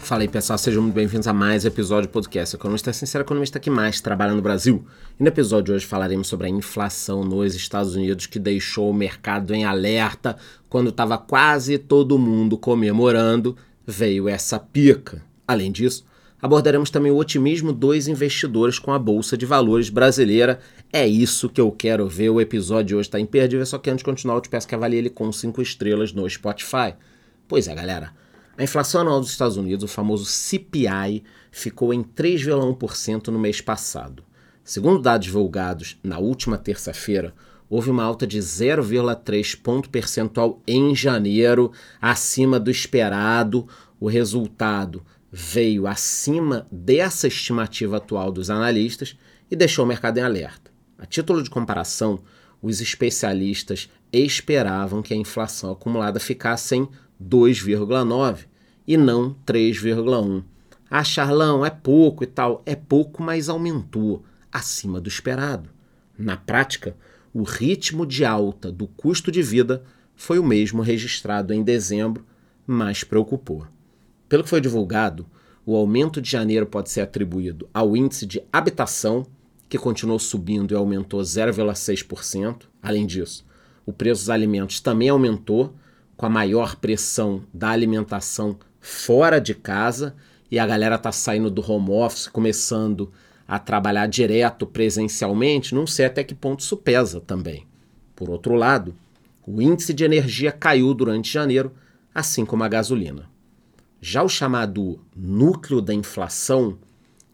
Fala aí pessoal, sejam muito bem-vindos a mais um episódio do podcast Economista Sincero, economista que mais trabalha no Brasil. E no episódio de hoje falaremos sobre a inflação nos Estados Unidos que deixou o mercado em alerta quando estava quase todo mundo comemorando, veio essa pica. Além disso, abordaremos também o otimismo dos investidores com a Bolsa de Valores brasileira. É isso que eu quero ver. O episódio de hoje está imperdível, só que antes de continuar eu te peço que avalie ele com 5 estrelas no Spotify. Pois é, galera. A inflação anual dos Estados Unidos, o famoso CPI, ficou em 3,1% no mês passado. Segundo dados divulgados na última terça-feira, houve uma alta de 0,3 ponto percentual em janeiro, acima do esperado. O resultado veio acima dessa estimativa atual dos analistas e deixou o mercado em alerta. A título de comparação, os especialistas esperavam que a inflação acumulada ficasse em 2,9 e não 3,1. Ah, Charlão, é pouco e tal. É pouco, mas aumentou, acima do esperado. Na prática, o ritmo de alta do custo de vida foi o mesmo registrado em dezembro, mas preocupou. Pelo que foi divulgado, o aumento de janeiro pode ser atribuído ao índice de habitação, que continuou subindo e aumentou 0,6%. Além disso, o preço dos alimentos também aumentou, com a maior pressão da alimentação fora de casa e a galera tá saindo do home office, começando a trabalhar direto presencialmente, não sei até que ponto isso pesa também. Por outro lado, o índice de energia caiu durante janeiro, assim como a gasolina. Já o chamado núcleo da inflação,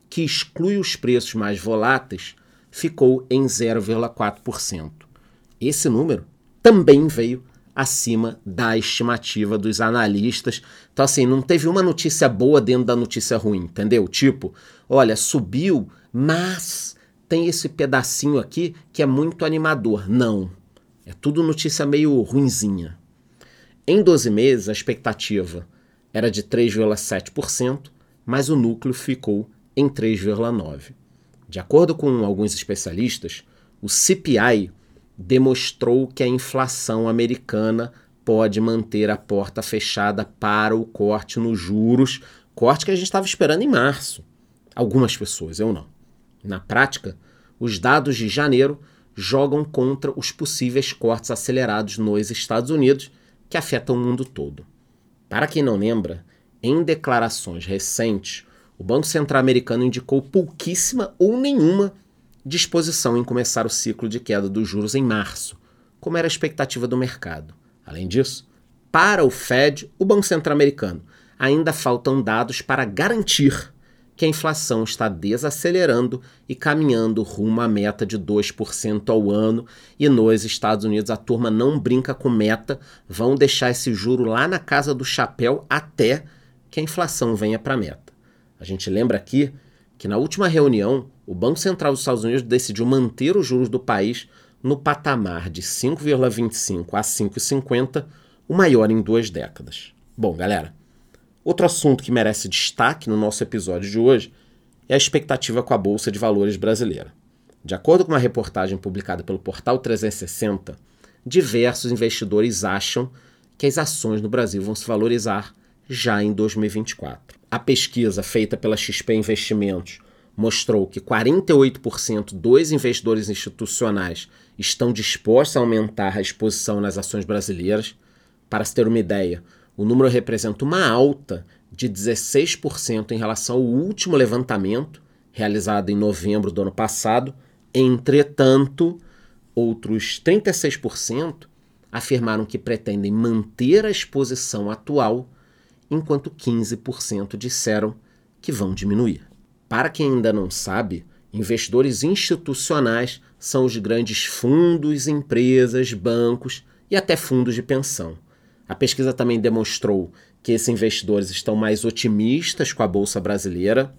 que exclui os preços mais voláteis, ficou em 0,4%. Esse número também veio acima da estimativa dos analistas. Então, assim, não teve uma notícia boa dentro da notícia ruim, entendeu? Tipo, olha, subiu, mas tem esse pedacinho aqui que é muito animador. Não. É tudo notícia meio ruinzinha. Em 12 meses, a expectativa era de 3,7%, mas o núcleo ficou em 3,9%. De acordo com alguns especialistas, o CPI demonstrou que a inflação americana pode manter a porta fechada para o corte nos juros, corte que a gente estava esperando em março. Algumas pessoas, eu não. Na prática, os dados de janeiro jogam contra os possíveis cortes acelerados nos Estados Unidos, que afetam o mundo todo. Para quem não lembra, em declarações recentes, o Banco Central americano indicou pouquíssima ou nenhuma disposição em começar o ciclo de queda dos juros em março, como era a expectativa do mercado. Além disso, para o Fed, o Banco Central Americano, ainda faltam dados para garantir que a inflação está desacelerando e caminhando rumo à meta de 2% ao ano. E nos Estados Unidos a turma não brinca com meta, vão deixar esse juro lá na casa do chapéu até que a inflação venha para a meta. A gente lembra aqui que na última reunião o Banco Central dos Estados Unidos decidiu manter os juros do país no patamar de 5,25 a 5,50, o maior em duas décadas. Bom, galera, outro assunto que merece destaque no nosso episódio de hoje é a expectativa com a Bolsa de Valores brasileira. De acordo com uma reportagem publicada pelo Portal 360, diversos investidores acham que as ações no Brasil vão se valorizar já em 2024. A pesquisa feita pela XP Investimentos mostrou que 48% dos investidores institucionais estão dispostos a aumentar a exposição nas ações brasileiras. Para se ter uma ideia, o número representa uma alta de 16% em relação ao último levantamento, realizado em novembro do ano passado. Entretanto, outros 36% afirmaram que pretendem manter a exposição atual, enquanto 15% disseram que vão diminuir. Para quem ainda não sabe, investidores institucionais são os grandes fundos, empresas, bancos e até fundos de pensão. A pesquisa também demonstrou que esses investidores estão mais otimistas com a bolsa brasileira.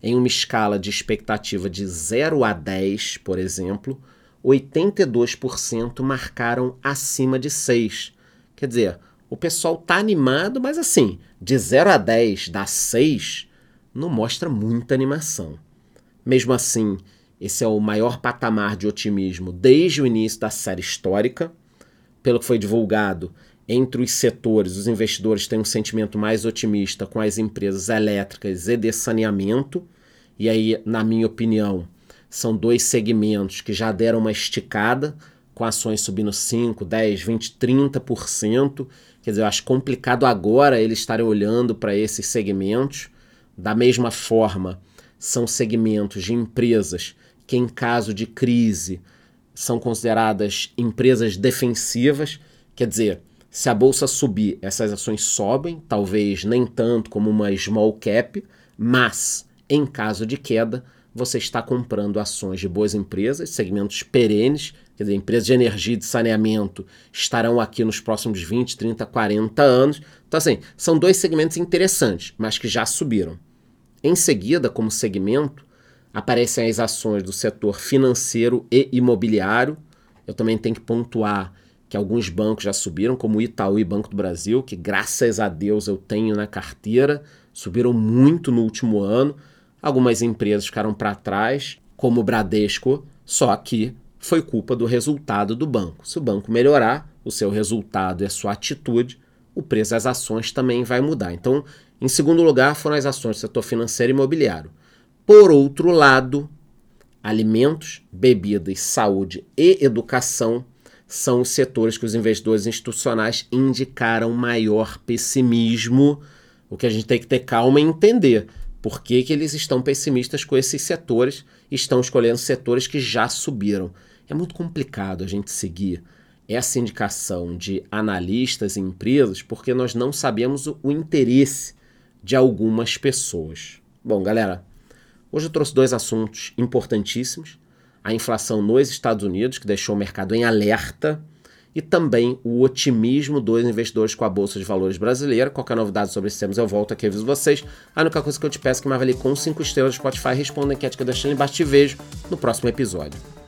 Em uma escala de expectativa de 0 a 10, por exemplo, 82% marcaram acima de 6. Quer dizer, o pessoal está animado, mas assim, de 0 a 10 dá 6, não mostra muita animação. Mesmo assim, Esse é o maior patamar de otimismo desde o início da série histórica. Pelo que foi divulgado, entre os setores, os investidores têm um sentimento mais otimista com as empresas elétricas e de saneamento. E aí, na minha opinião, são dois segmentos que já deram uma esticada, com ações subindo 5, 10, 20, 30%. Quer dizer, eu acho complicado agora eles estarem olhando para esses segmentos. Da mesma forma, são segmentos de empresas que, em caso de crise, são consideradas empresas defensivas. Quer dizer, se a bolsa subir, essas ações sobem, talvez nem tanto como uma small cap, mas em caso de queda, você está comprando ações de boas empresas, segmentos perenes, quer dizer, empresas de energia e de saneamento estarão aqui nos próximos 20, 30, 40 anos. Então, assim, são dois segmentos interessantes, mas que já subiram. Em seguida, como segmento, aparecem as ações do setor financeiro e imobiliário. Eu também tenho que pontuar que alguns bancos já subiram, como Itaú e Banco do Brasil, que graças a Deus eu tenho na carteira, subiram muito no último ano. Algumas empresas ficaram para trás, como o Bradesco, só que foi culpa do resultado do banco. Se o banco melhorar o seu resultado e a sua atitude, o preço das ações também vai mudar. Então, em segundo lugar, foram as ações do setor financeiro e imobiliário. Por outro lado, alimentos, bebidas, saúde e educação são os setores que os investidores institucionais indicaram maior pessimismo, o que a gente tem que ter calma e entender por que, que eles estão pessimistas com esses setores e estão escolhendo setores que já subiram. É muito complicado a gente seguir essa indicação de analistas e empresas porque nós não sabemos o interesse de algumas pessoas. Bom, galera, hoje eu trouxe dois assuntos importantíssimos: a inflação nos Estados Unidos, que deixou o mercado em alerta e também o otimismo dos investidores com a Bolsa de Valores brasileira. Qualquer novidade sobre esses temas eu volto aqui e aviso vocês. A única coisa que eu te peço é que me avalie com 5 estrelas no Spotify, responda a enquete que eu deixei embaixo e te vejo no próximo episódio.